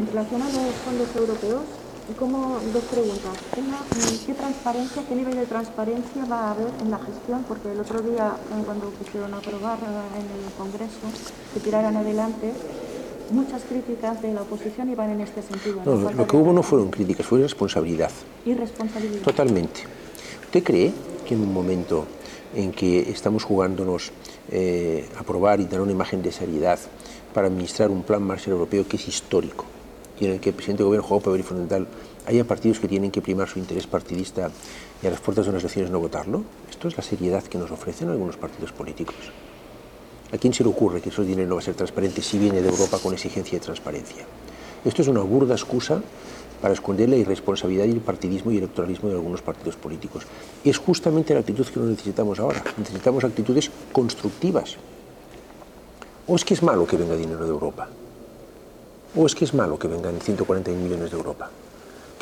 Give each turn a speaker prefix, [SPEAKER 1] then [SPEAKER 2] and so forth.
[SPEAKER 1] En relación a los fondos europeos, como dos preguntas. Una, ¿qué transparencia, qué nivel de transparencia va a haber en la gestión? Porque el otro día, eh, cuando quisieron aprobar eh, en el Congreso que tiraran adelante, muchas críticas de la oposición iban en este sentido.
[SPEAKER 2] No, lo que hubo no fueron críticas, fue responsabilidad.
[SPEAKER 1] Y responsabilidad.
[SPEAKER 2] Totalmente. ¿Usted cree que en un momento en que estamos jugándonos eh, aprobar y dar una imagen de seriedad para administrar un plan Marshall europeo que es histórico y en el que el presidente de gobierno un papel fundamental, haya partidos que tienen que primar su interés partidista y a las puertas de unas elecciones no votarlo? Esto es la seriedad que nos ofrecen algunos partidos políticos. ¿A quién se le ocurre que ese dinero no va a ser transparente si viene de Europa con exigencia de transparencia? Esto es una burda excusa para esconder la irresponsabilidad y el partidismo y electoralismo de algunos partidos políticos. Es justamente la actitud que necesitamos ahora. Necesitamos actitudes constructivas. ¿O es que es malo que venga dinero de Europa? ¿O es que es malo que vengan 140 millones de Europa?